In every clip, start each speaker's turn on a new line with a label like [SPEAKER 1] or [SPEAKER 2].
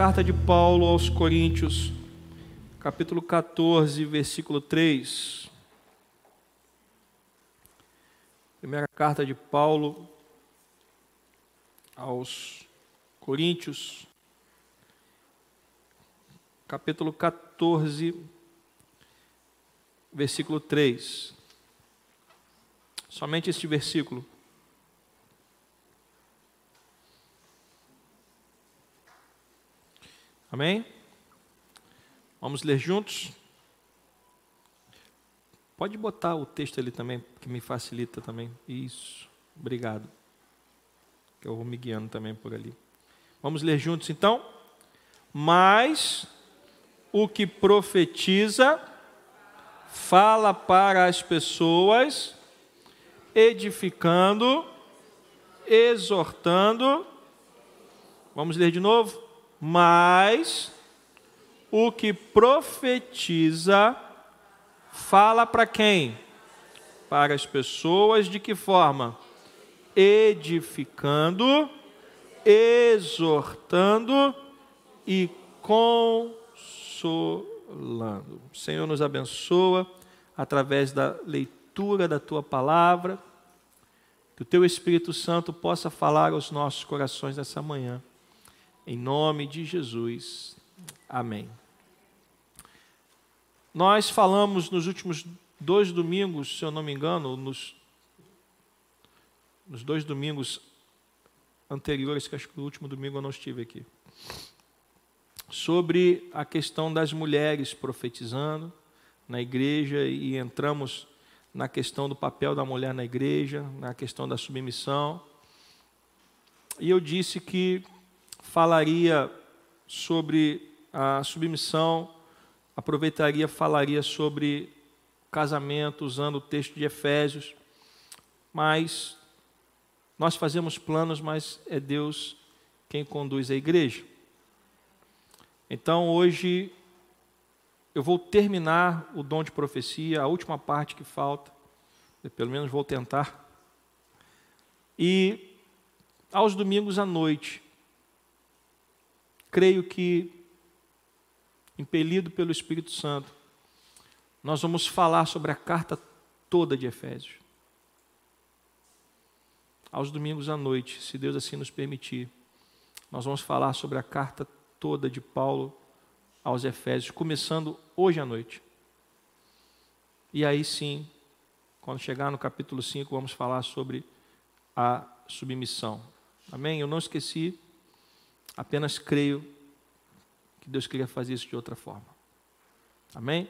[SPEAKER 1] carta de Paulo aos Coríntios, capítulo 14, versículo 3. Primeira carta de Paulo aos Coríntios, capítulo 14, versículo 3. Somente este versículo. Amém? Vamos ler juntos? Pode botar o texto ali também, que me facilita também. Isso, obrigado. Que eu vou me guiando também por ali. Vamos ler juntos então? Mas o que profetiza fala para as pessoas, edificando, exortando. Vamos ler de novo? Mas o que profetiza fala para quem? Para as pessoas de que forma? Edificando, exortando e consolando. Senhor nos abençoa através da leitura da tua palavra. Que o teu Espírito Santo possa falar aos nossos corações nessa manhã. Em nome de Jesus. Amém. Nós falamos nos últimos dois domingos, se eu não me engano, nos, nos dois domingos anteriores, que acho que no último domingo eu não estive aqui, sobre a questão das mulheres profetizando na igreja e entramos na questão do papel da mulher na igreja, na questão da submissão. E eu disse que falaria sobre a submissão, aproveitaria, falaria sobre casamento, usando o texto de Efésios, mas nós fazemos planos, mas é Deus quem conduz a igreja. Então hoje eu vou terminar o dom de profecia, a última parte que falta, pelo menos vou tentar. E aos domingos à noite, creio que, impelido pelo Espírito Santo, nós vamos falar sobre a carta toda de Efésios. Aos domingos à noite, se Deus assim nos permitir, nós vamos falar sobre a carta toda de Paulo aos Efésios, começando hoje à noite. E aí sim, quando chegar no capítulo 5, vamos falar sobre a submissão. Amém? Eu não esqueci Apenas creio que Deus queria fazer isso de outra forma. Amém?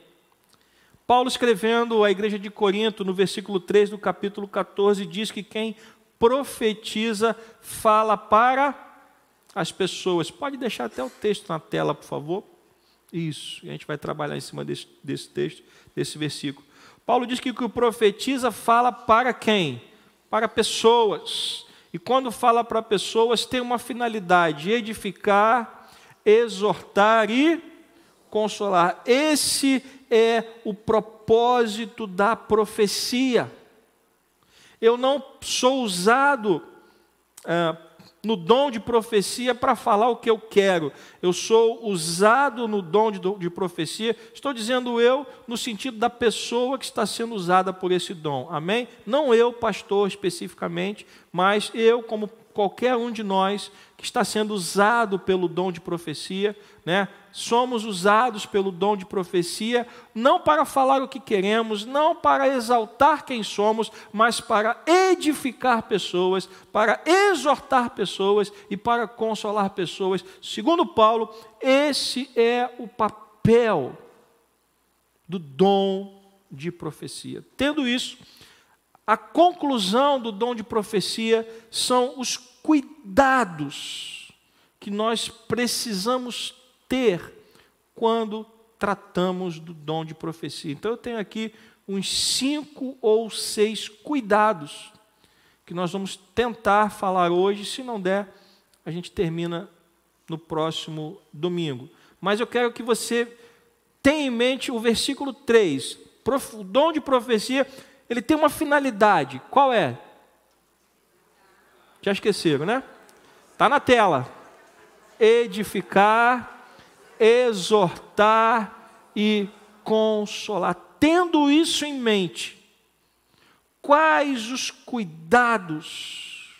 [SPEAKER 1] Paulo escrevendo à igreja de Corinto, no versículo 3 do capítulo 14, diz que quem profetiza fala para as pessoas. Pode deixar até o texto na tela, por favor? Isso, a gente vai trabalhar em cima desse, desse texto, desse versículo. Paulo diz que o que profetiza fala para quem? Para pessoas. E quando fala para pessoas, tem uma finalidade: edificar, exortar e consolar. Esse é o propósito da profecia. Eu não sou usado ah, no dom de profecia para falar o que eu quero. Eu sou usado no dom de, de, profecia, estou dizendo eu no sentido da pessoa que está sendo usada por esse dom. Amém? Não eu, pastor, especificamente, mas eu, como qualquer um de nós que está sendo usado pelo dom de profecia, né? Somos usados pelo dom de profecia não para falar o que queremos, não para exaltar quem somos, mas para edificar pessoas, para exortar pessoas e para consolar pessoas. Segundo Paulo, esse é o papel do dom de profecia. Tendo isso, a conclusão do dom de profecia são os cuidados que nós precisamos ter quando tratamos do dom de profecia. Então eu tenho aqui uns cinco ou seis cuidados que nós vamos tentar falar hoje. Se não der, a gente termina no próximo domingo. Mas eu quero que você tenha em mente o versículo 3. O dom de profecia ele tem uma finalidade. Qual é? Já esqueceram, né? Está na tela. edificar, exortar e consolar. Tendo isso em mente, quais os cuidados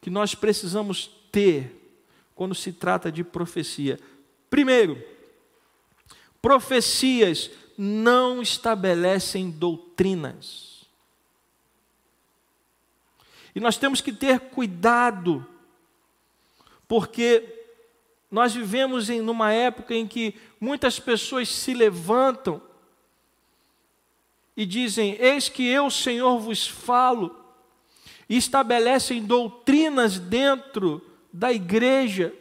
[SPEAKER 1] que nós precisamos ter quando se trata de profecia? Primeiro, profecias não estabelecem doutrinas. E nós temos que ter cuidado, porque nós vivemos em numa época em que muitas pessoas se levantam e dizem: Eis que eu, Senhor, vos falo, e estabelecem doutrinas dentro da igreja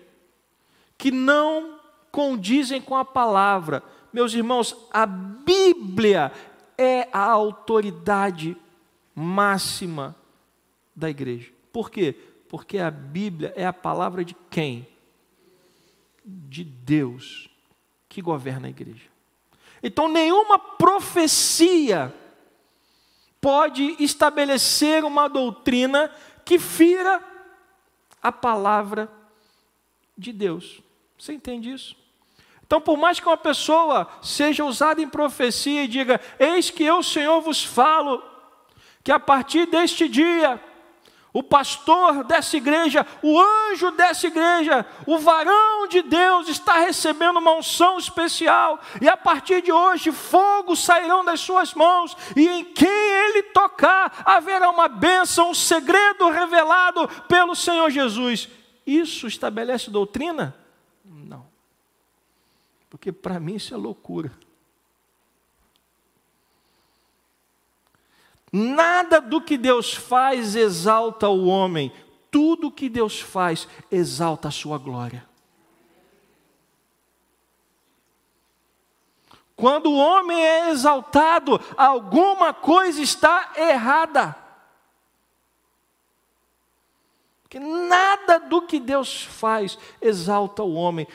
[SPEAKER 1] que não condizem com a palavra. Meus irmãos, a Bíblia é a autoridade máxima da igreja. Por quê? Porque a Bíblia é a palavra de quem? De Deus que governa a igreja. Então, nenhuma profecia pode estabelecer uma doutrina que fira a palavra de Deus. Você entende isso? Então, por mais que uma pessoa seja usada em profecia e diga: Eis que eu, Senhor, vos falo, que a partir deste dia, o pastor dessa igreja, o anjo dessa igreja, o varão de Deus está recebendo uma unção especial, e a partir de hoje fogo sairão das suas mãos, e em quem ele tocar haverá uma bênção, um segredo revelado pelo Senhor Jesus. Isso estabelece doutrina? Porque para mim isso é loucura. Nada do que Deus faz exalta o homem, tudo que Deus faz exalta a sua glória. Quando o homem é exaltado, alguma coisa está errada. Porque nada do que Deus faz exalta o homem,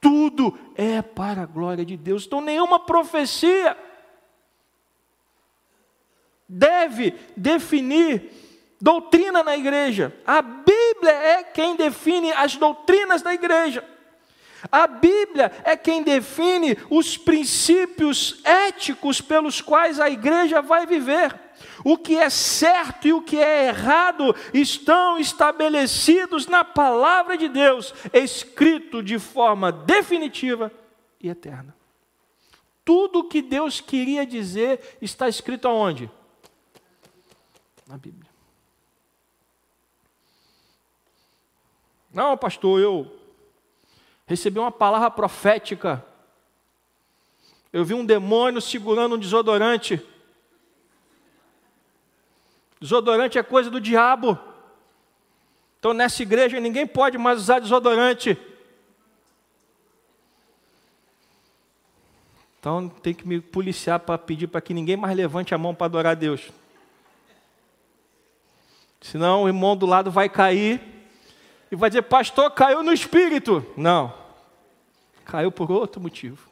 [SPEAKER 1] tudo é para a glória de Deus. Então, nenhuma profecia deve definir doutrina na igreja. A Bíblia é quem define as doutrinas da igreja. A Bíblia é quem define os princípios éticos pelos quais a igreja vai viver. O que é certo e o que é errado estão estabelecidos na palavra de Deus, escrito de forma definitiva e eterna. Tudo o que Deus queria dizer está escrito aonde? Na Bíblia. Não, pastor, eu recebi uma palavra profética. Eu vi um demônio segurando um desodorante. Desodorante é coisa do diabo. Então nessa igreja ninguém pode mais usar desodorante. Então tem que me policiar para pedir para que ninguém mais levante a mão para adorar a Deus. Senão o irmão do lado vai cair e vai dizer, pastor, caiu no espírito. Não, caiu por outro motivo.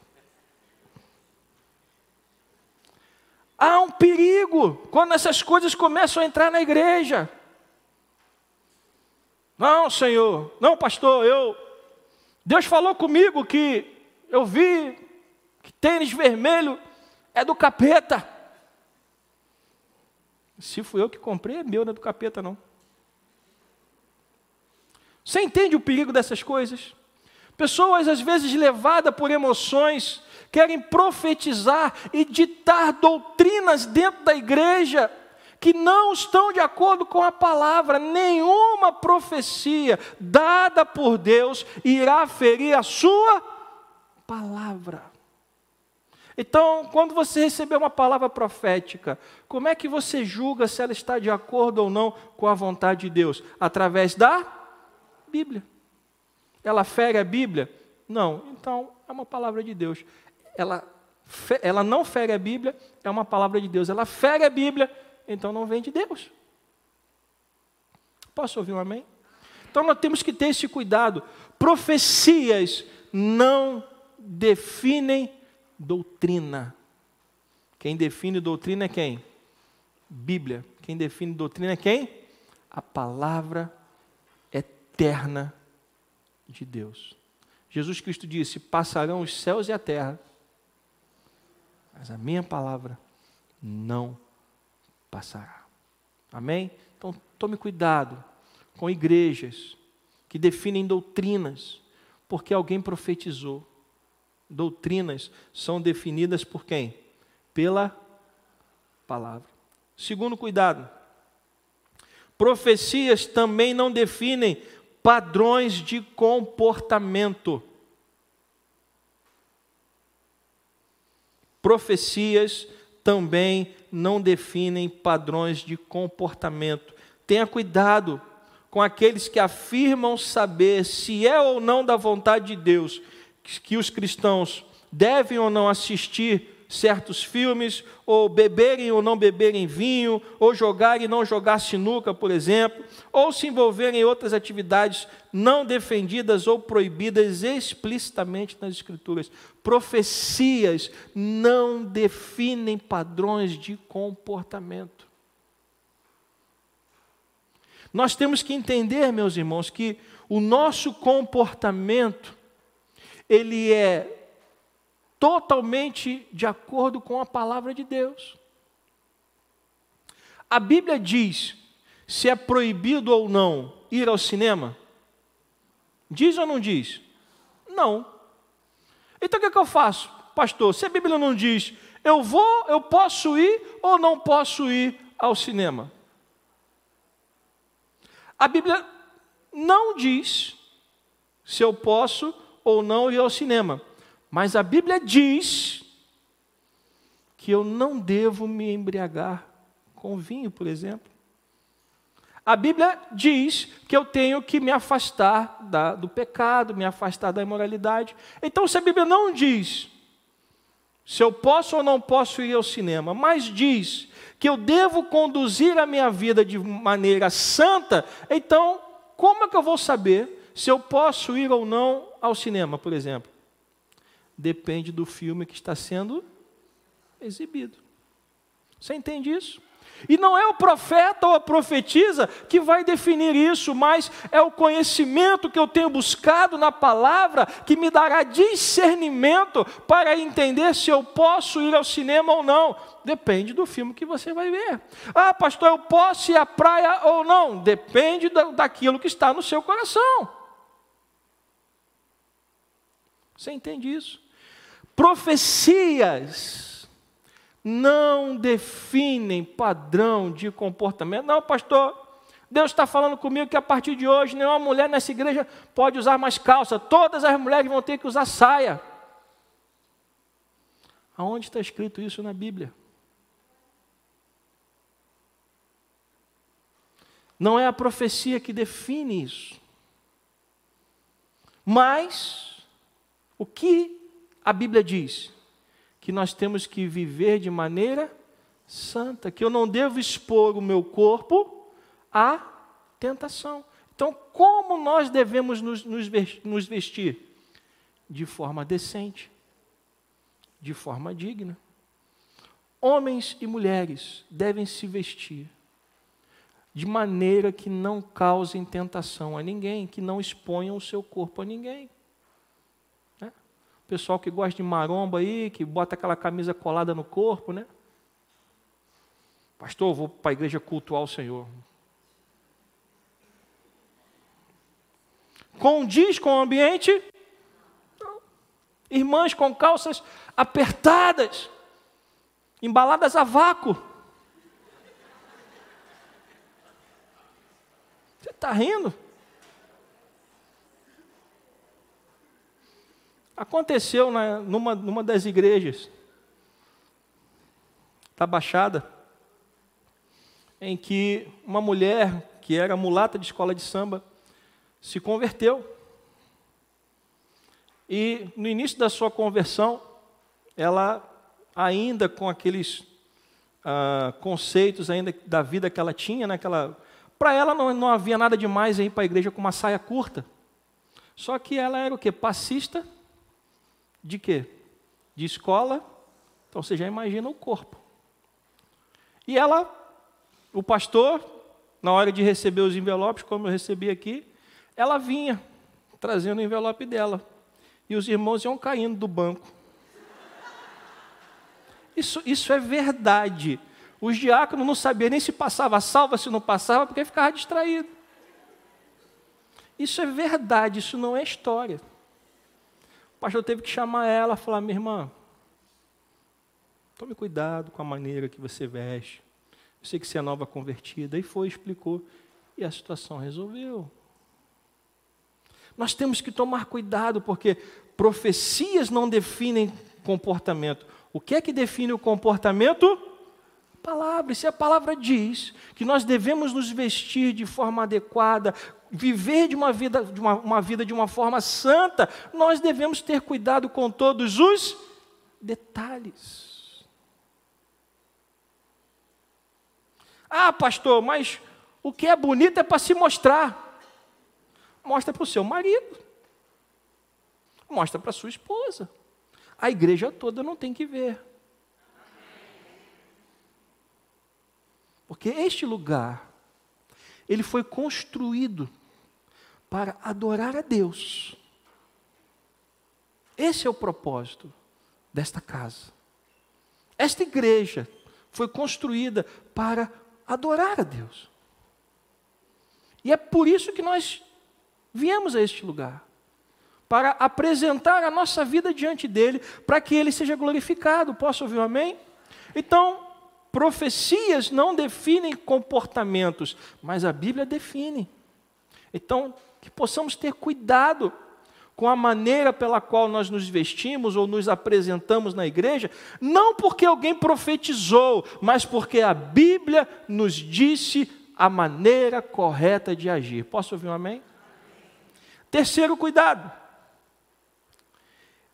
[SPEAKER 1] Há um perigo quando essas coisas começam a entrar na igreja. Não, Senhor, não, pastor, eu. Deus falou comigo que eu vi que tênis vermelho é do capeta. Se fui eu que comprei, é meu, não é do capeta, não. Você entende o perigo dessas coisas? Pessoas, às vezes, levadas por emoções, querem profetizar e ditar doutrinas dentro da igreja que não estão de acordo com a palavra. Nenhuma profecia dada por Deus irá ferir a sua palavra. Então, quando você receber uma palavra profética, como é que você julga se ela está de acordo ou não com a vontade de Deus? Através da Bíblia. Ela fere a Bíblia? Não. Então, é uma palavra de Deus. Ela, ela não fere a Bíblia, é uma palavra de Deus. Ela fere a Bíblia, então não vem de Deus. Posso ouvir um amém? Então nós temos que ter esse cuidado. Profecias não definem doutrina. Quem define doutrina é quem? Bíblia. Quem define doutrina é quem? A palavra eterna de Deus. Jesus Cristo disse: Passarão os céus e a terra, mas a minha palavra não passará. Amém? Então tome cuidado com igrejas que definem doutrinas porque alguém profetizou. Doutrinas são definidas por quem? Pela palavra. Segundo cuidado, profecias também não definem padrões de comportamento. Profecias também não definem padrões de comportamento. Tenha cuidado com aqueles que afirmam saber se é ou não da vontade de Deus que os cristãos devem ou não assistir certos filmes, ou beberem ou não beberem vinho, ou jogar e não jogar sinuca, por exemplo, ou se envolverem em outras atividades não defendidas ou proibidas explicitamente nas Escrituras. Profecias não definem padrões de comportamento. Nós temos que entender, meus irmãos, que o nosso comportamento ele é totalmente de acordo com a palavra de Deus. A Bíblia diz se é proibido ou não ir ao cinema? Diz ou não diz? Não. Então o que, é que eu faço, pastor? Se a Bíblia não diz, eu vou, eu posso ir ou não posso ir ao cinema? A Bíblia não diz se eu posso ou não ir ao cinema. Mas a Bíblia diz que eu não devo me embriagar com vinho, por exemplo. A Bíblia diz que eu tenho que me afastar da, do pecado, me afastar da imoralidade. Então, se a Bíblia não diz se eu posso ou não posso ir ao cinema, mas diz que eu devo conduzir a minha vida de maneira santa, então, como é que eu vou saber se eu posso ir ou não ao cinema, por exemplo? depende do filme que está sendo exibido. Você entende isso? E não é o profeta ou a profetisa que vai definir isso, mas é o conhecimento que eu tenho buscado na palavra que me dará discernimento para entender se eu posso ir ao cinema ou não. Depende do filme que você vai ver. Ah, pastor, eu posso ir à praia ou não? Depende daquilo que está no seu coração. Você entende isso? Profecias não definem padrão de comportamento. Não, pastor, Deus está falando comigo que a partir de hoje nenhuma mulher nessa igreja pode usar mais calça. Todas as mulheres vão ter que usar saia. Aonde está escrito isso na Bíblia? Não é a profecia que define isso. Mas o que a Bíblia diz que nós temos que viver de maneira santa, que eu não devo expor o meu corpo à tentação. Então, como nós devemos nos, nos vestir? De forma decente, de forma digna. Homens e mulheres devem se vestir de maneira que não causem tentação a ninguém, que não exponham o seu corpo a ninguém. Pessoal que gosta de maromba aí, que bota aquela camisa colada no corpo, né? Pastor, vou para a igreja cultuar o Senhor. Condiz com o ambiente? Irmãs com calças apertadas, embaladas a vácuo. Você está rindo? Aconteceu na, numa, numa das igrejas da Baixada, em que uma mulher que era mulata de escola de samba se converteu. E no início da sua conversão, ela ainda com aqueles ah, conceitos ainda da vida que ela tinha, né, para ela não, não havia nada demais ir para a igreja com uma saia curta. Só que ela era o que? Passista de quê? De escola. Então você já imagina o corpo. E ela, o pastor, na hora de receber os envelopes, como eu recebi aqui, ela vinha trazendo o envelope dela. E os irmãos iam caindo do banco. Isso, isso é verdade. Os diáconos não sabiam nem se passava salva, se não passava, porque ficava distraído. Isso é verdade, isso não é história. O pastor teve que chamar ela falar: minha irmã, tome cuidado com a maneira que você veste. Eu sei que você é nova convertida. E foi, explicou. E a situação resolveu. Nós temos que tomar cuidado, porque profecias não definem comportamento. O que é que define o comportamento? Palavra. Se a palavra diz que nós devemos nos vestir de forma adequada, viver de uma vida de uma, uma vida de uma forma santa, nós devemos ter cuidado com todos os detalhes. Ah, pastor, mas o que é bonito é para se mostrar. Mostra para o seu marido. Mostra para sua esposa. A igreja toda não tem que ver. Porque este lugar, ele foi construído para adorar a Deus. Esse é o propósito desta casa. Esta igreja foi construída para adorar a Deus. E é por isso que nós viemos a este lugar para apresentar a nossa vida diante dele, para que ele seja glorificado. Posso ouvir um amém? Então, profecias não definem comportamentos, mas a Bíblia define. Então, que possamos ter cuidado com a maneira pela qual nós nos vestimos ou nos apresentamos na igreja, não porque alguém profetizou, mas porque a Bíblia nos disse a maneira correta de agir. Posso ouvir um amém? Terceiro cuidado.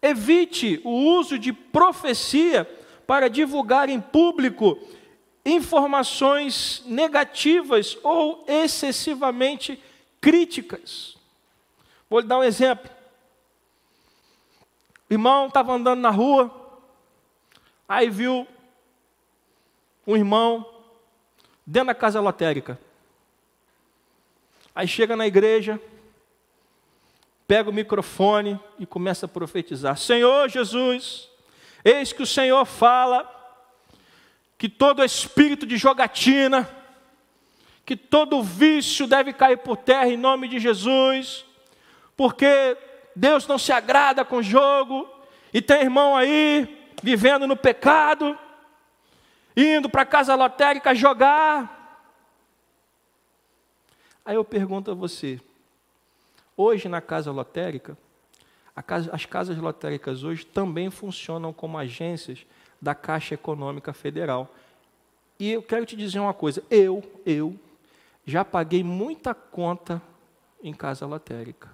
[SPEAKER 1] Evite o uso de profecia para divulgar em público informações negativas ou excessivamente críticas. Vou lhe dar um exemplo. O irmão estava andando na rua, aí viu um irmão dentro da casa lotérica. Aí chega na igreja, pega o microfone e começa a profetizar: Senhor Jesus, eis que o Senhor fala que todo espírito de jogatina, que todo vício deve cair por terra em nome de Jesus, porque Deus não se agrada com jogo, e tem irmão aí vivendo no pecado, indo para a casa lotérica jogar. Aí eu pergunto a você, hoje na casa lotérica, as casas lotéricas hoje também funcionam como agências da Caixa Econômica Federal. E eu quero te dizer uma coisa, eu, eu, já paguei muita conta em casa lotérica.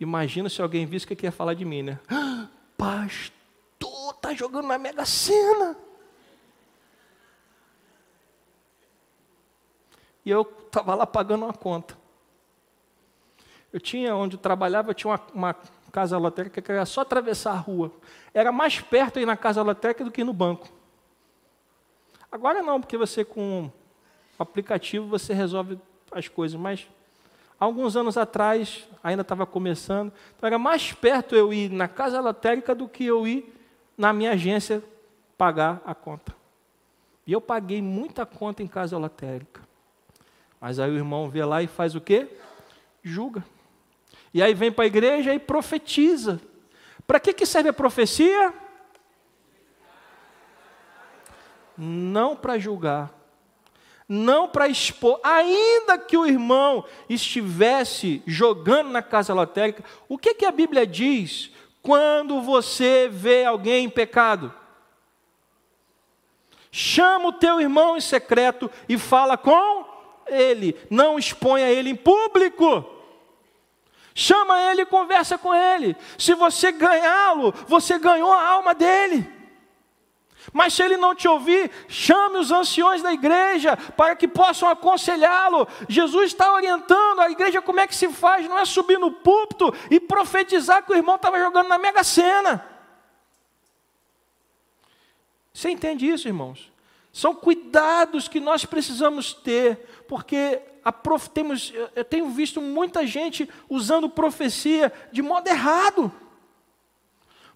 [SPEAKER 1] Imagina se alguém visse que ia falar de mim, né? Ah, pastor, tá jogando na Mega Sena. E eu estava lá pagando uma conta. Eu tinha, onde eu trabalhava, tinha uma, uma casa lotérica que era só atravessar a rua. Era mais perto ir na casa lotérica do que no banco. Agora não, porque você com o aplicativo você resolve as coisas, mas alguns anos atrás, ainda estava começando, então era mais perto eu ir na casa lotérica do que eu ir na minha agência pagar a conta. E eu paguei muita conta em casa lotérica. Mas aí o irmão vê lá e faz o quê? Julga. E aí vem para a igreja e profetiza. Para que, que serve a profecia? Não para julgar, não para expor, ainda que o irmão estivesse jogando na casa lotérica, o que, que a Bíblia diz quando você vê alguém em pecado? Chama o teu irmão em secreto e fala com ele, não exponha ele em público. Chama ele e conversa com ele. Se você ganhá-lo, você ganhou a alma dele. Mas se ele não te ouvir, chame os anciões da igreja para que possam aconselhá-lo. Jesus está orientando a igreja como é que se faz, não é subir no púlpito e profetizar que o irmão estava jogando na mega sena. Você entende isso, irmãos? São cuidados que nós precisamos ter, porque prof, temos, eu tenho visto muita gente usando profecia de modo errado.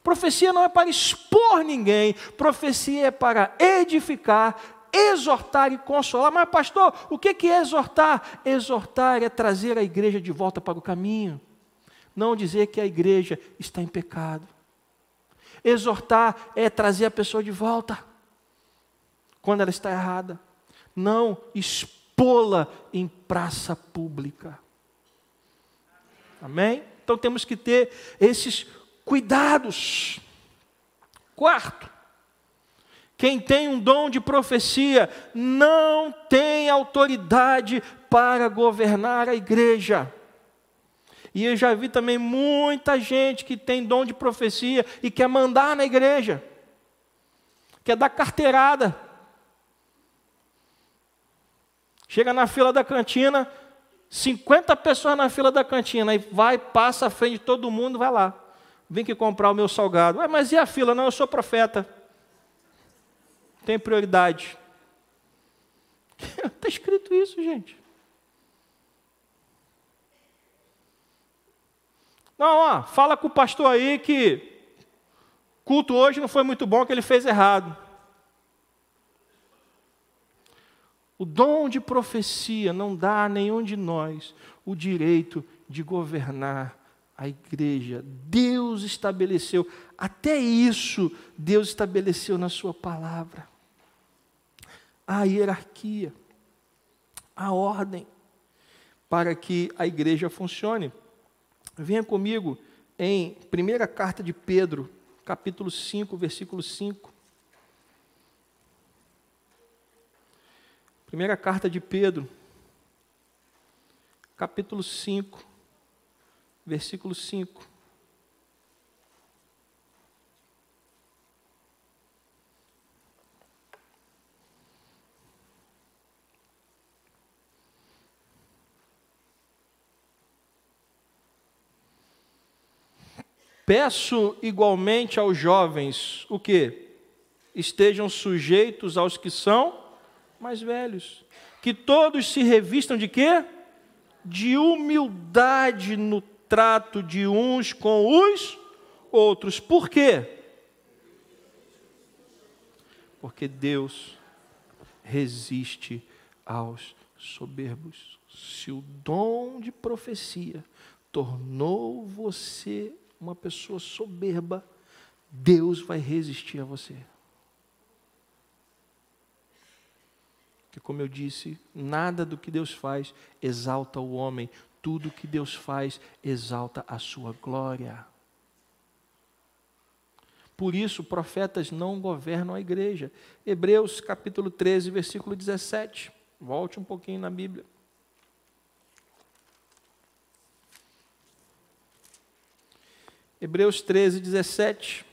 [SPEAKER 1] Profecia não é para expor ninguém, profecia é para edificar, exortar e consolar. Mas, pastor, o que é exortar? Exortar é trazer a igreja de volta para o caminho, não dizer que a igreja está em pecado. Exortar é trazer a pessoa de volta quando ela está errada, não expô-la em praça pública. Amém? Então temos que ter esses cuidados. Quarto, quem tem um dom de profecia não tem autoridade para governar a igreja. E eu já vi também muita gente que tem dom de profecia e quer mandar na igreja, quer dar carteirada. Chega na fila da cantina, 50 pessoas na fila da cantina, e vai, passa à frente de todo mundo, vai lá. Vem que comprar o meu salgado. Ué, mas e a fila? Não, eu sou profeta. Tem prioridade. Está escrito isso, gente. Não, ó, fala com o pastor aí que culto hoje não foi muito bom, que ele fez errado. O dom de profecia não dá a nenhum de nós o direito de governar a igreja. Deus estabeleceu, até isso Deus estabeleceu na Sua palavra. A hierarquia, a ordem, para que a igreja funcione. Venha comigo em primeira carta de Pedro, capítulo 5, versículo 5. Primeira carta de Pedro, capítulo 5, versículo 5. Peço igualmente aos jovens o que? Estejam sujeitos aos que são mais velhos. Que todos se revistam de quê? De humildade no trato de uns com os outros. Por quê? Porque Deus resiste aos soberbos. Se o dom de profecia tornou você uma pessoa soberba, Deus vai resistir a você. Que, como eu disse, nada do que Deus faz exalta o homem, tudo que Deus faz exalta a sua glória. Por isso, profetas não governam a igreja. Hebreus capítulo 13, versículo 17. Volte um pouquinho na Bíblia. Hebreus 13, 17.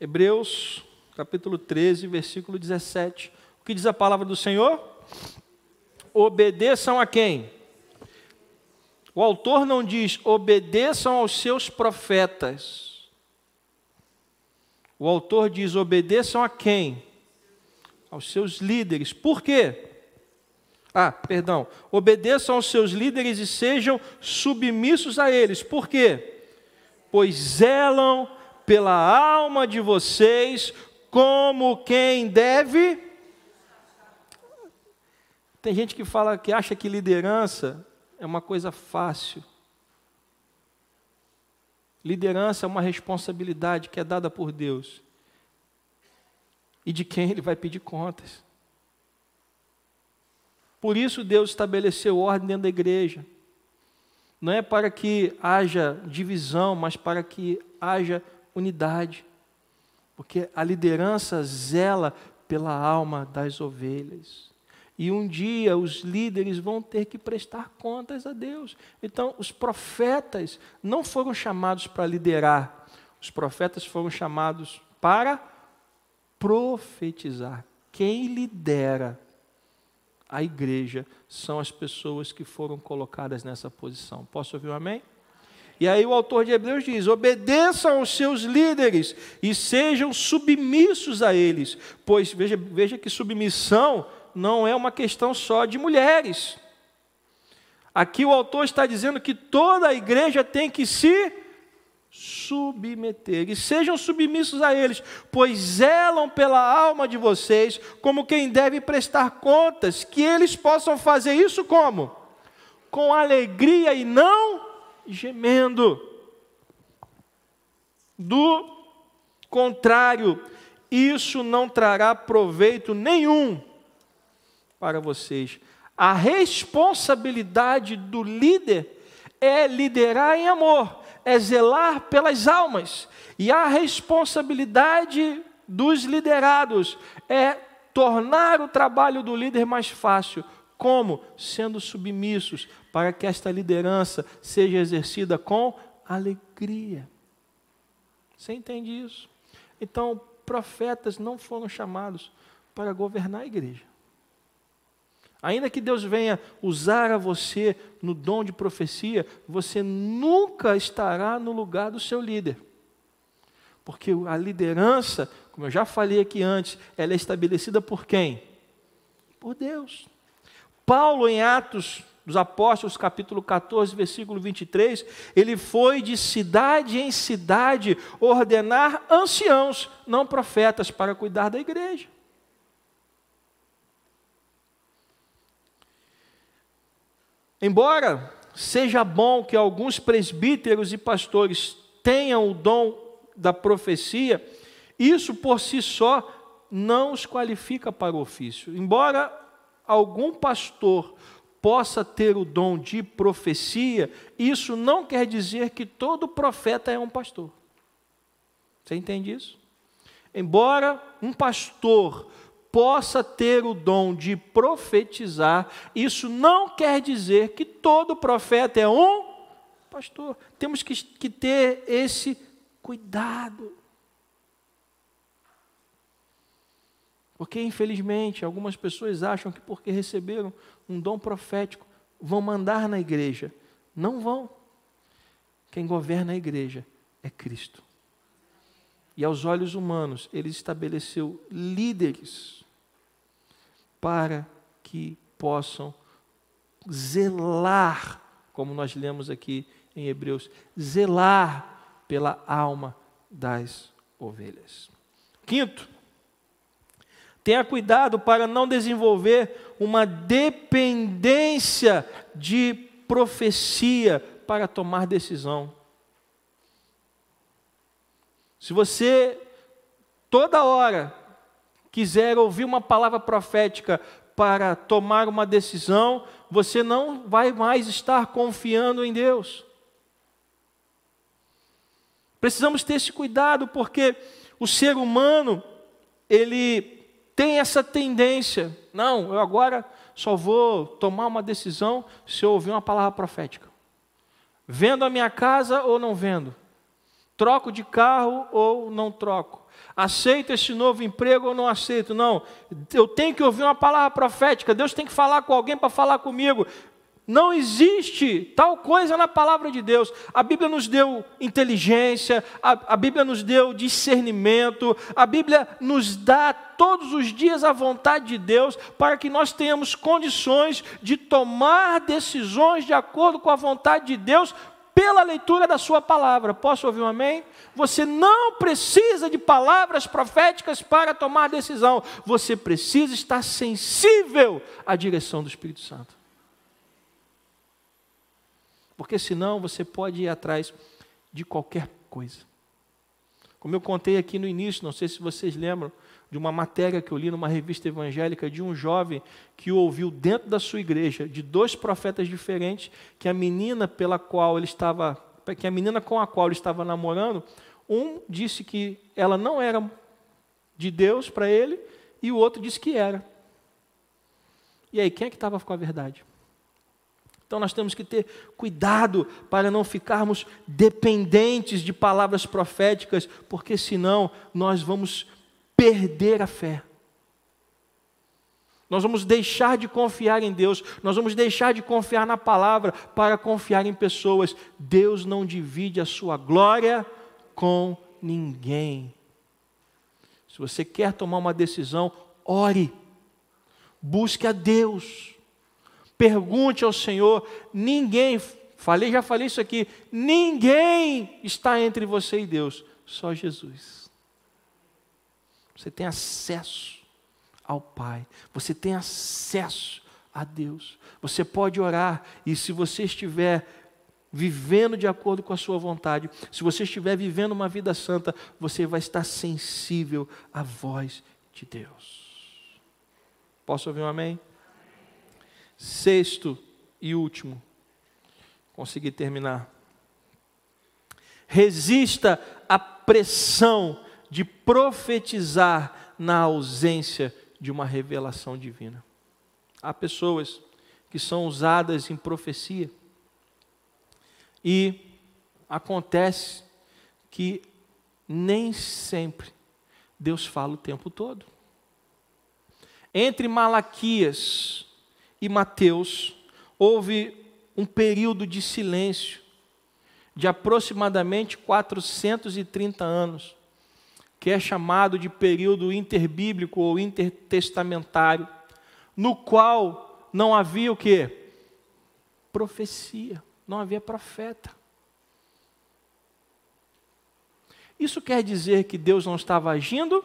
[SPEAKER 1] Hebreus, capítulo 13, versículo 17. O que diz a palavra do Senhor? Obedeçam a quem? O autor não diz obedeçam aos seus profetas. O autor diz obedeçam a quem? Aos seus líderes. Por quê? Ah, perdão. Obedeçam aos seus líderes e sejam submissos a eles. Por quê? Pois zelam pela alma de vocês como quem deve. Tem gente que fala que acha que liderança é uma coisa fácil. Liderança é uma responsabilidade que é dada por Deus e de quem Ele vai pedir contas. Por isso Deus estabeleceu ordem dentro da igreja. Não é para que haja divisão, mas para que haja unidade, porque a liderança zela pela alma das ovelhas. E um dia os líderes vão ter que prestar contas a Deus. Então, os profetas não foram chamados para liderar, os profetas foram chamados para profetizar. Quem lidera a igreja são as pessoas que foram colocadas nessa posição. Posso ouvir um amém? E aí o autor de Hebreus diz: obedeçam aos seus líderes e sejam submissos a eles, pois veja, veja que submissão não é uma questão só de mulheres. Aqui o autor está dizendo que toda a igreja tem que se submeter e sejam submissos a eles, pois zelam pela alma de vocês como quem deve prestar contas, que eles possam fazer isso como? Com alegria e não gemendo. Do contrário, isso não trará proveito nenhum para vocês. A responsabilidade do líder é liderar em amor é zelar pelas almas. E a responsabilidade dos liderados é tornar o trabalho do líder mais fácil. Como? Sendo submissos para que esta liderança seja exercida com alegria. Você entende isso? Então, profetas não foram chamados para governar a igreja. Ainda que Deus venha usar a você no dom de profecia, você nunca estará no lugar do seu líder. Porque a liderança, como eu já falei aqui antes, ela é estabelecida por quem? Por Deus. Paulo, em Atos dos Apóstolos, capítulo 14, versículo 23, ele foi de cidade em cidade ordenar anciãos, não profetas, para cuidar da igreja. Embora seja bom que alguns presbíteros e pastores tenham o dom da profecia, isso por si só não os qualifica para o ofício. Embora algum pastor possa ter o dom de profecia, isso não quer dizer que todo profeta é um pastor. Você entende isso? Embora um pastor possa ter o dom de profetizar, isso não quer dizer que todo profeta é um pastor. Temos que, que ter esse cuidado. Porque, infelizmente, algumas pessoas acham que porque receberam um dom profético vão mandar na igreja. Não vão. Quem governa a igreja é Cristo. E aos olhos humanos, ele estabeleceu líderes para que possam zelar, como nós lemos aqui em Hebreus, zelar pela alma das ovelhas. Quinto, tenha cuidado para não desenvolver uma dependência de profecia para tomar decisão. Se você toda hora quiser ouvir uma palavra profética para tomar uma decisão, você não vai mais estar confiando em Deus. Precisamos ter esse cuidado porque o ser humano, ele tem essa tendência. Não, eu agora só vou tomar uma decisão se eu ouvir uma palavra profética. Vendo a minha casa ou não vendo? Troco de carro ou não troco? aceito esse novo emprego ou não aceito. Não, eu tenho que ouvir uma palavra profética, Deus tem que falar com alguém para falar comigo. Não existe tal coisa na palavra de Deus. A Bíblia nos deu inteligência, a, a, Bíblia nos deu discernimento, a Bíblia nos dá todos os dias a vontade de Deus para que nós tenhamos condições de tomar decisões de acordo com a vontade de Deus pela leitura da sua palavra. Posso ouvir um amém? Você não precisa de palavras proféticas para tomar decisão. Você precisa estar sensível à direção do Espírito Santo. Porque senão você pode ir atrás de qualquer coisa. Como eu contei aqui no início, não sei se vocês lembram, de uma matéria que eu li numa revista evangélica de um jovem que ouviu dentro da sua igreja de dois profetas diferentes que a menina pela qual ele estava, que a menina com a qual ele estava namorando, um disse que ela não era de Deus para ele e o outro disse que era. E aí, quem é que estava com a verdade? Então nós temos que ter cuidado para não ficarmos dependentes de palavras proféticas, porque senão nós vamos perder a fé. Nós vamos deixar de confiar em Deus, nós vamos deixar de confiar na palavra para confiar em pessoas. Deus não divide a sua glória com ninguém. Se você quer tomar uma decisão, ore, busque a Deus, pergunte ao Senhor. Ninguém, falei, já falei isso aqui, ninguém está entre você e Deus, só Jesus. Você tem acesso ao Pai, você tem acesso a Deus. Você pode orar e se você estiver vivendo de acordo com a sua vontade, se você estiver vivendo uma vida santa, você vai estar sensível à voz de Deus. Posso ouvir um amém? Sexto e último, consegui terminar. Resista à pressão de profetizar na ausência de uma revelação divina. Há pessoas que são usadas em profecia e acontece que nem sempre Deus fala o tempo todo. Entre Malaquias e Mateus houve um período de silêncio de aproximadamente 430 anos que é chamado de período interbíblico ou intertestamentário, no qual não havia o que? Profecia, não havia profeta. Isso quer dizer que Deus não estava agindo?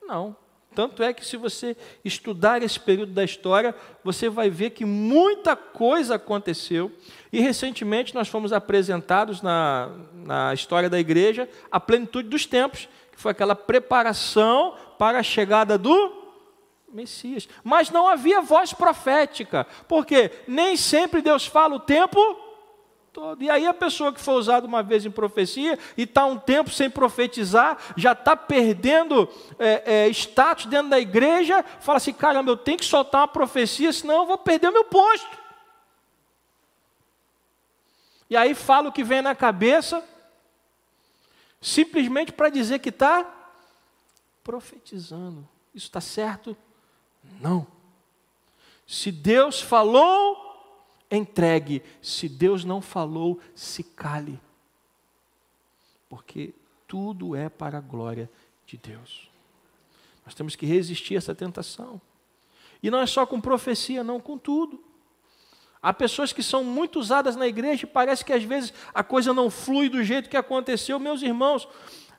[SPEAKER 1] Não. Tanto é que, se você estudar esse período da história, você vai ver que muita coisa aconteceu. E recentemente nós fomos apresentados na, na história da igreja a plenitude dos tempos, que foi aquela preparação para a chegada do Messias. Mas não havia voz profética, porque nem sempre Deus fala o tempo todo. E aí a pessoa que foi usada uma vez em profecia e está um tempo sem profetizar, já está perdendo é, é, status dentro da igreja, fala assim, caramba, eu tenho que soltar uma profecia, senão eu vou perder o meu posto. E aí fala o que vem na cabeça, simplesmente para dizer que está profetizando. Isso está certo? Não. Se Deus falou, entregue. Se Deus não falou, se cale. Porque tudo é para a glória de Deus. Nós temos que resistir a essa tentação. E não é só com profecia, não, com tudo. Há pessoas que são muito usadas na igreja e parece que às vezes a coisa não flui do jeito que aconteceu. Meus irmãos,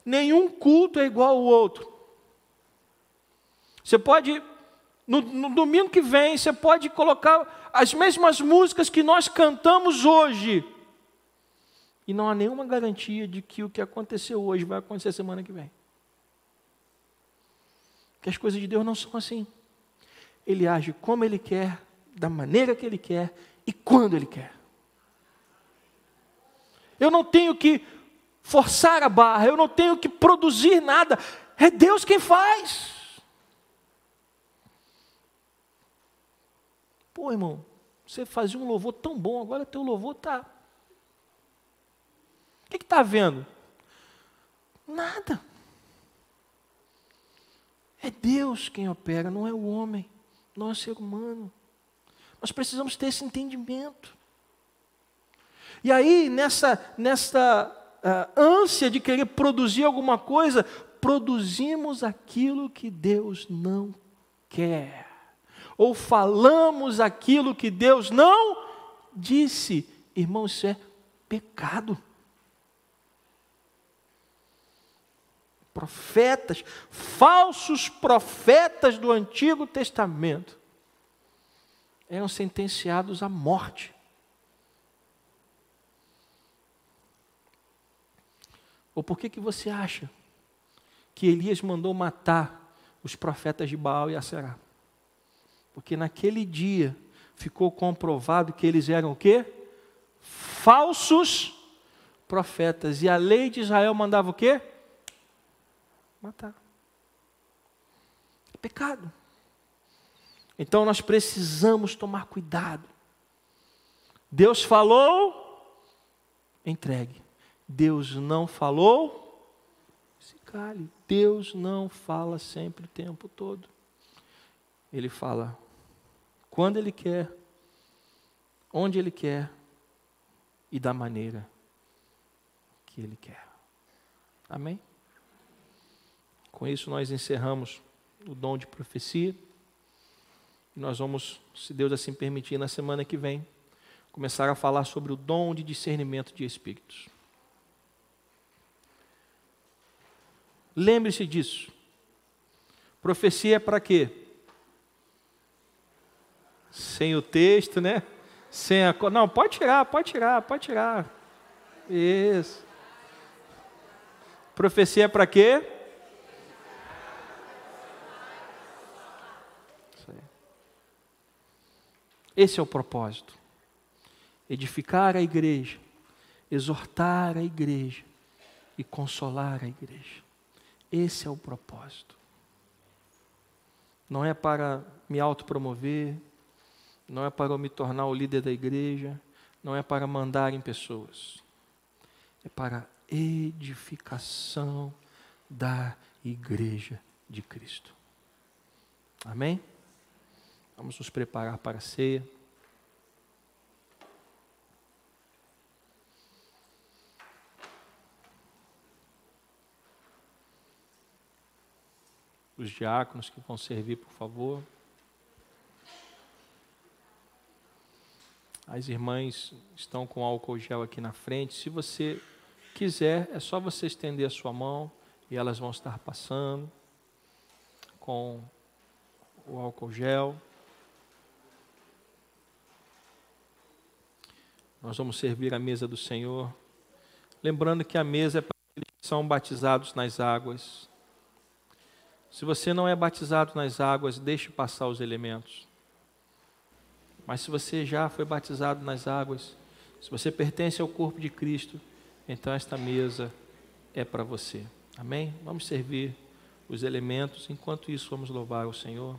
[SPEAKER 1] nenhum culto é igual ao outro. Você pode, no, no domingo que vem, você pode colocar as mesmas músicas que nós cantamos hoje. E não há nenhuma garantia de que o que aconteceu hoje vai acontecer semana que vem. Que as coisas de Deus não são assim. Ele age como Ele quer, da maneira que Ele quer e quando Ele quer. Eu não tenho que forçar a barra, eu não tenho que produzir nada, é Deus quem faz. Pô, irmão, você fazia um louvor tão bom, agora teu louvor está. O que está vendo? Nada. É Deus quem opera, não é o homem, não é o ser humano. Nós precisamos ter esse entendimento. E aí, nessa, nessa uh, ânsia de querer produzir alguma coisa, produzimos aquilo que Deus não quer. Ou falamos aquilo que Deus não disse. Irmão, isso é pecado. Profetas, falsos profetas do Antigo Testamento, eram sentenciados à morte. Ou por que, que você acha que Elias mandou matar os profetas de Baal e Aserá? Porque naquele dia ficou comprovado que eles eram o quê? Falsos profetas. E a lei de Israel mandava o quê? Matar. É pecado. Então nós precisamos tomar cuidado. Deus falou, entregue. Deus não falou, se cale. Deus não fala sempre o tempo todo. Ele fala quando Ele quer, onde Ele quer e da maneira que Ele quer. Amém? Com isso, nós encerramos o dom de profecia. E nós vamos, se Deus assim permitir, na semana que vem, começar a falar sobre o dom de discernimento de espíritos. Lembre-se disso. Profecia é para quê? Sem o texto, né? Sem a. Não, pode tirar, pode tirar, pode tirar. Isso. Profecia é para quê? Esse é o propósito. Edificar a igreja, exortar a igreja e consolar a igreja. Esse é o propósito. Não é para me autopromover, não é para eu me tornar o líder da igreja, não é para mandar em pessoas. É para edificação da igreja de Cristo. Amém? Vamos nos preparar para a ceia. Os diáconos que vão servir, por favor. As irmãs estão com álcool gel aqui na frente. Se você quiser, é só você estender a sua mão e elas vão estar passando com o álcool gel. Nós vamos servir a mesa do Senhor. Lembrando que a mesa é para aqueles que são batizados nas águas. Se você não é batizado nas águas, deixe passar os elementos. Mas se você já foi batizado nas águas, se você pertence ao corpo de Cristo, então esta mesa é para você. Amém? Vamos servir os elementos. Enquanto isso, vamos louvar o Senhor.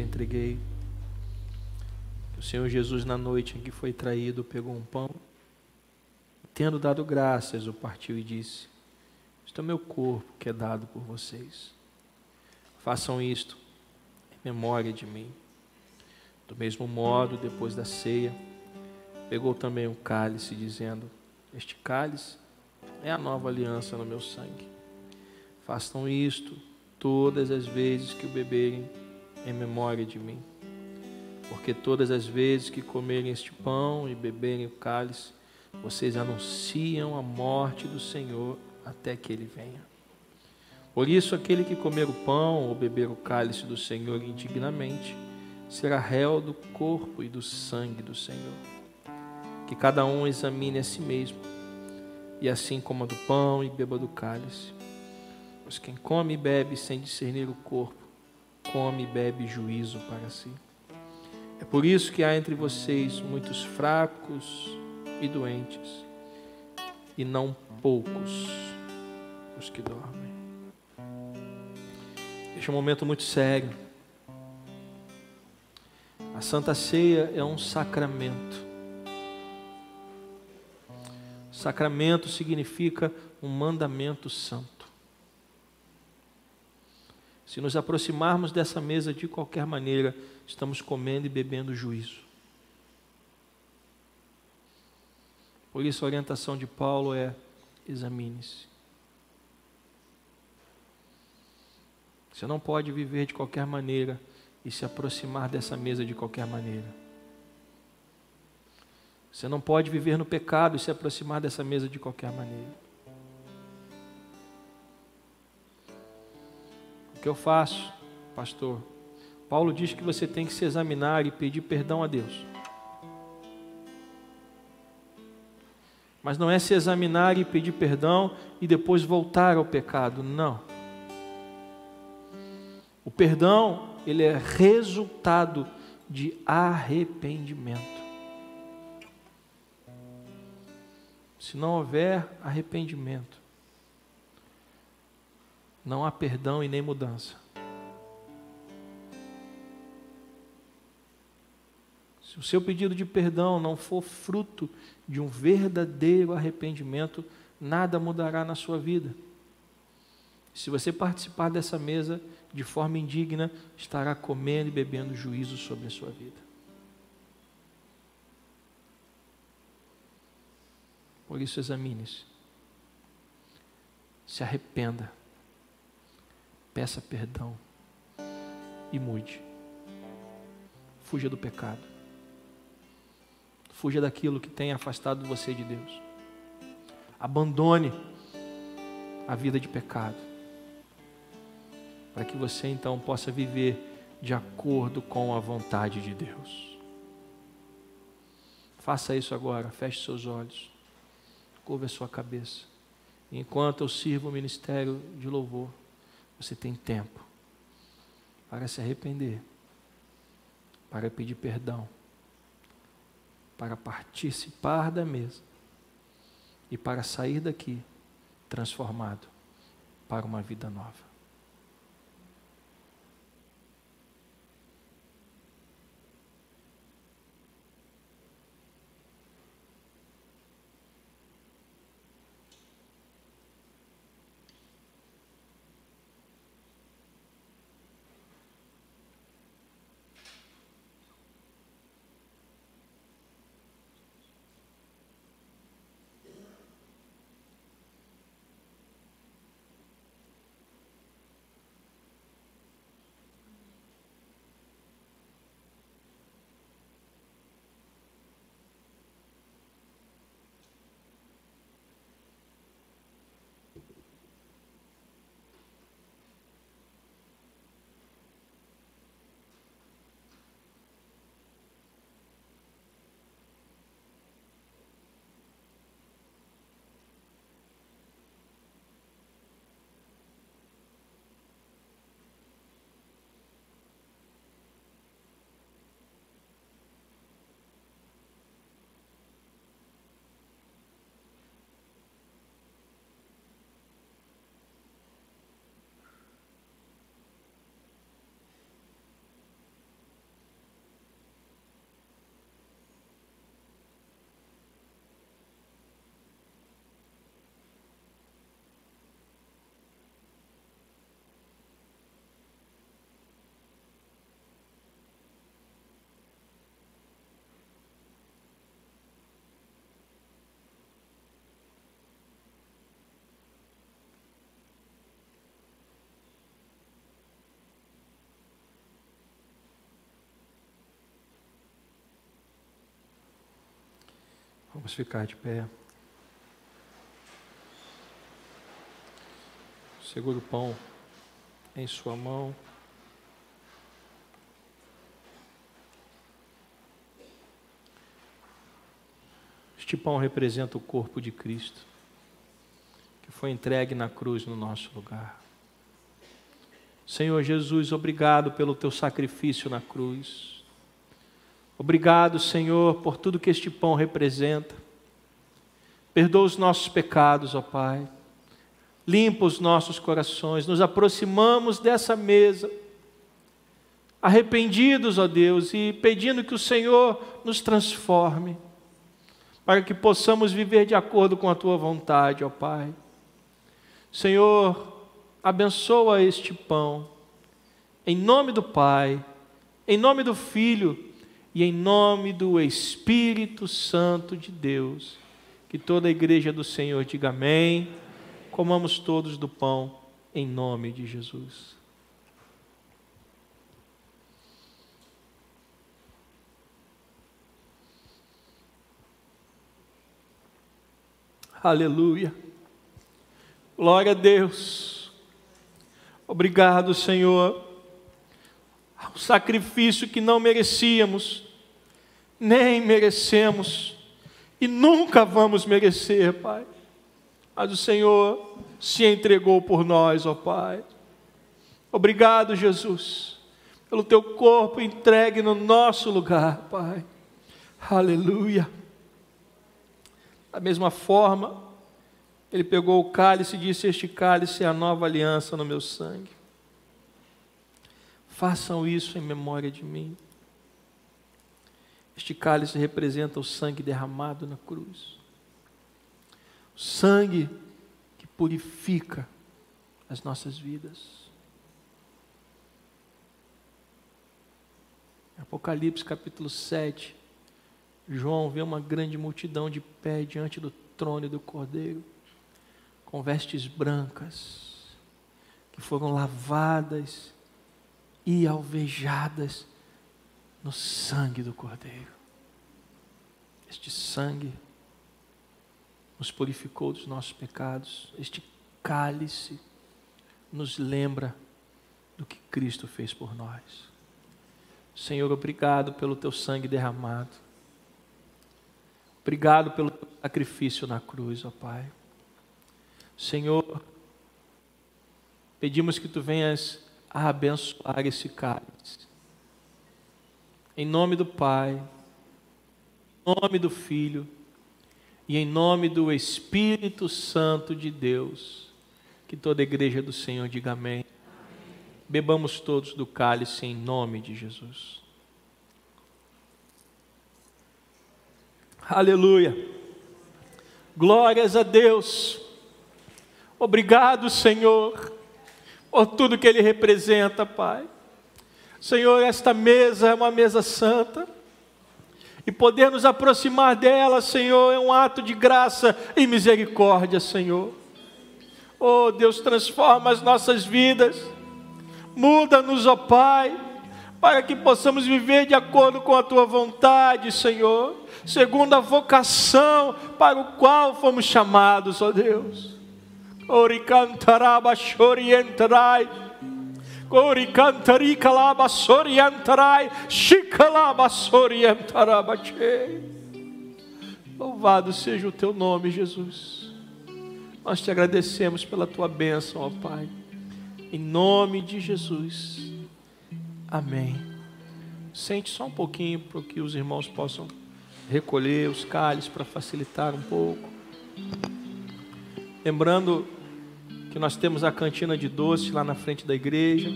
[SPEAKER 1] Entreguei. O Senhor Jesus, na noite em que foi traído, pegou um pão, tendo dado graças, o partiu e disse: Isto é meu corpo que é dado por vocês. Façam isto em memória de mim. Do mesmo modo, depois da ceia, pegou também um cálice, dizendo: Este cálice é a nova aliança no meu sangue. Façam isto todas as vezes que o beberem em memória de mim. Porque todas as vezes que comerem este pão e beberem o cálice, vocês anunciam a morte do Senhor até que ele venha. Por isso, aquele que comer o pão ou beber o cálice do Senhor indignamente, será réu do corpo e do sangue do Senhor. Que cada um examine a si mesmo, e assim coma do pão e beba do cálice. Pois quem come e bebe sem discernir o corpo, come e bebe juízo para si. É por isso que há entre vocês muitos fracos e doentes, e não poucos os que dormem. Este é um momento muito sério. A Santa Ceia é um sacramento. Sacramento significa um mandamento santo. Se nos aproximarmos dessa mesa de qualquer maneira, estamos comendo e bebendo juízo. Por isso a orientação de Paulo é: examine-se. Você não pode viver de qualquer maneira e se aproximar dessa mesa de qualquer maneira. Você não pode viver no pecado e se aproximar dessa mesa de qualquer maneira. Que eu faço, pastor? Paulo diz que você tem que se examinar e pedir perdão a Deus. Mas não é se examinar e pedir perdão e depois voltar ao pecado, não. O perdão, ele é resultado de arrependimento. Se não houver arrependimento, não há perdão e nem mudança. Se o seu pedido de perdão não for fruto de um verdadeiro arrependimento, nada mudará na sua vida. Se você participar dessa mesa de forma indigna, estará comendo e bebendo juízo sobre a sua vida. Por isso, examine-se. Se arrependa peça perdão e mude. Fuja do pecado. Fuja daquilo que tem afastado você de Deus. Abandone a vida de pecado. Para que você então possa viver de acordo com a vontade de Deus. Faça isso agora, feche seus olhos, curva a sua cabeça. Enquanto eu sirvo o ministério de louvor. Você tem tempo para se arrepender, para pedir perdão, para participar da mesa e para sair daqui transformado para uma vida nova. Vamos ficar de pé. Segura o pão em sua mão. Este pão representa o corpo de Cristo, que foi entregue na cruz no nosso lugar. Senhor Jesus, obrigado pelo teu sacrifício na cruz. Obrigado, Senhor, por tudo que este pão representa. Perdoa os nossos pecados, ó Pai. Limpa os nossos corações. Nos aproximamos dessa mesa, arrependidos, ó Deus, e pedindo que o Senhor nos transforme, para que possamos viver de acordo com a tua vontade, ó Pai. Senhor, abençoa este pão, em nome do Pai, em nome do Filho e em nome do Espírito Santo de Deus. Que toda a igreja do Senhor diga amém. Comamos todos do pão, em nome de Jesus. Aleluia. Glória a Deus. Obrigado, Senhor, o sacrifício que não merecíamos, nem merecemos e nunca vamos merecer, Pai. Mas o Senhor se entregou por nós, ó Pai. Obrigado, Jesus, pelo teu corpo entregue no nosso lugar, Pai. Aleluia. Da mesma forma, ele pegou o cálice e disse: Este cálice é a nova aliança no meu sangue. Façam isso em memória de mim. Este cálice representa o sangue derramado na cruz. O sangue que purifica as nossas vidas. Apocalipse capítulo 7. João vê uma grande multidão de pé diante do trono do Cordeiro com vestes brancas, que foram lavadas e alvejadas no sangue do Cordeiro. Este sangue nos purificou dos nossos pecados, este cálice nos lembra do que Cristo fez por nós. Senhor, obrigado pelo teu sangue derramado. Obrigado pelo sacrifício na cruz, ó Pai. Senhor, pedimos que tu venhas a abençoar esse cálice. Em nome do Pai, em nome do Filho e em nome do Espírito Santo de Deus, que toda a igreja do Senhor diga amém. Bebamos todos do cálice em nome de Jesus. Aleluia. Glórias a Deus. Obrigado, Senhor, por tudo que Ele representa, Pai. Senhor, esta mesa é uma mesa santa. E poder nos aproximar dela, Senhor, é um ato de graça e misericórdia, Senhor. Oh, Deus, transforma as nossas vidas. Muda-nos, ó oh Pai, para que possamos viver de acordo com a tua vontade, Senhor, segundo a vocação para o qual fomos chamados, ó oh Deus. Oricantaraba Shorientrai. Oricantari calaba sorientrai. Chicalaba sorientarabache. Louvado seja o teu nome, Jesus. Nós te agradecemos pela tua bênção, ó Pai. Em nome de Jesus. Amém. Sente só um pouquinho para que os irmãos possam recolher os cálices para facilitar um pouco. Lembrando que nós temos a cantina de doce lá na frente da igreja,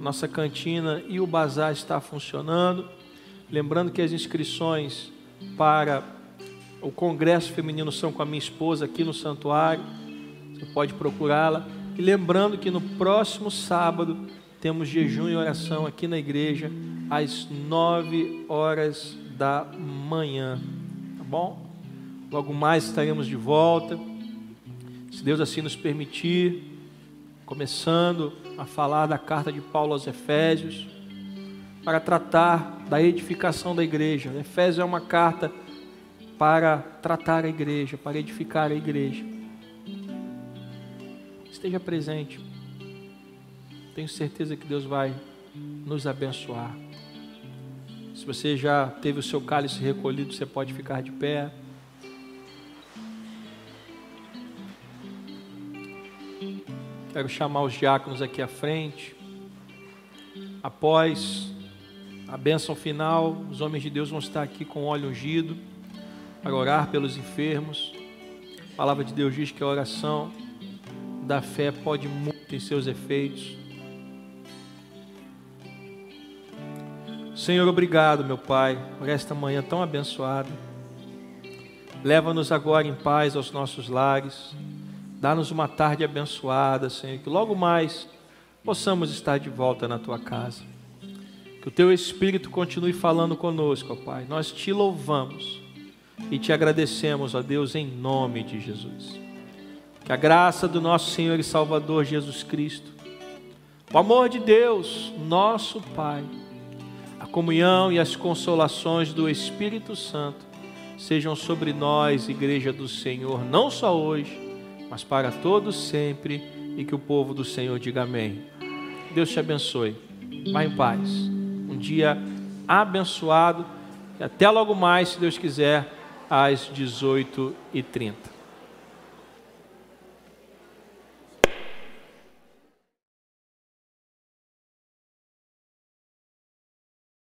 [SPEAKER 1] nossa cantina e o bazar está funcionando. Lembrando que as inscrições para o Congresso Feminino são com a minha esposa aqui no santuário, você pode procurá-la. E lembrando que no próximo sábado temos jejum e oração aqui na igreja às nove horas da manhã, tá bom? Logo mais estaremos de volta se Deus assim nos permitir, começando a falar da carta de Paulo aos Efésios, para tratar da edificação da igreja. Efésios é uma carta para tratar a igreja, para edificar a igreja. Esteja presente. Tenho certeza que Deus vai nos abençoar. Se você já teve o seu cálice recolhido, você pode ficar de pé. Quero chamar os diáconos aqui à frente. Após a bênção final, os homens de Deus vão estar aqui com óleo ungido para orar pelos enfermos. A palavra de Deus diz que a oração da fé pode muito em seus efeitos. Senhor, obrigado, meu Pai, por esta manhã tão abençoada. Leva-nos agora em paz aos nossos lares. Dá-nos uma tarde abençoada, Senhor, que logo mais possamos estar de volta na tua casa. Que o teu Espírito continue falando conosco, ó Pai. Nós te louvamos e te agradecemos, ó Deus, em nome de Jesus. Que a graça do nosso Senhor e Salvador Jesus Cristo, o amor de Deus, nosso Pai, a comunhão e as consolações do Espírito Santo sejam sobre nós, Igreja do Senhor, não só hoje, mas para todos sempre, e que o povo do Senhor diga amém. Deus te abençoe. Vá em paz. Um dia abençoado. E até logo mais, se Deus quiser, às 18h30.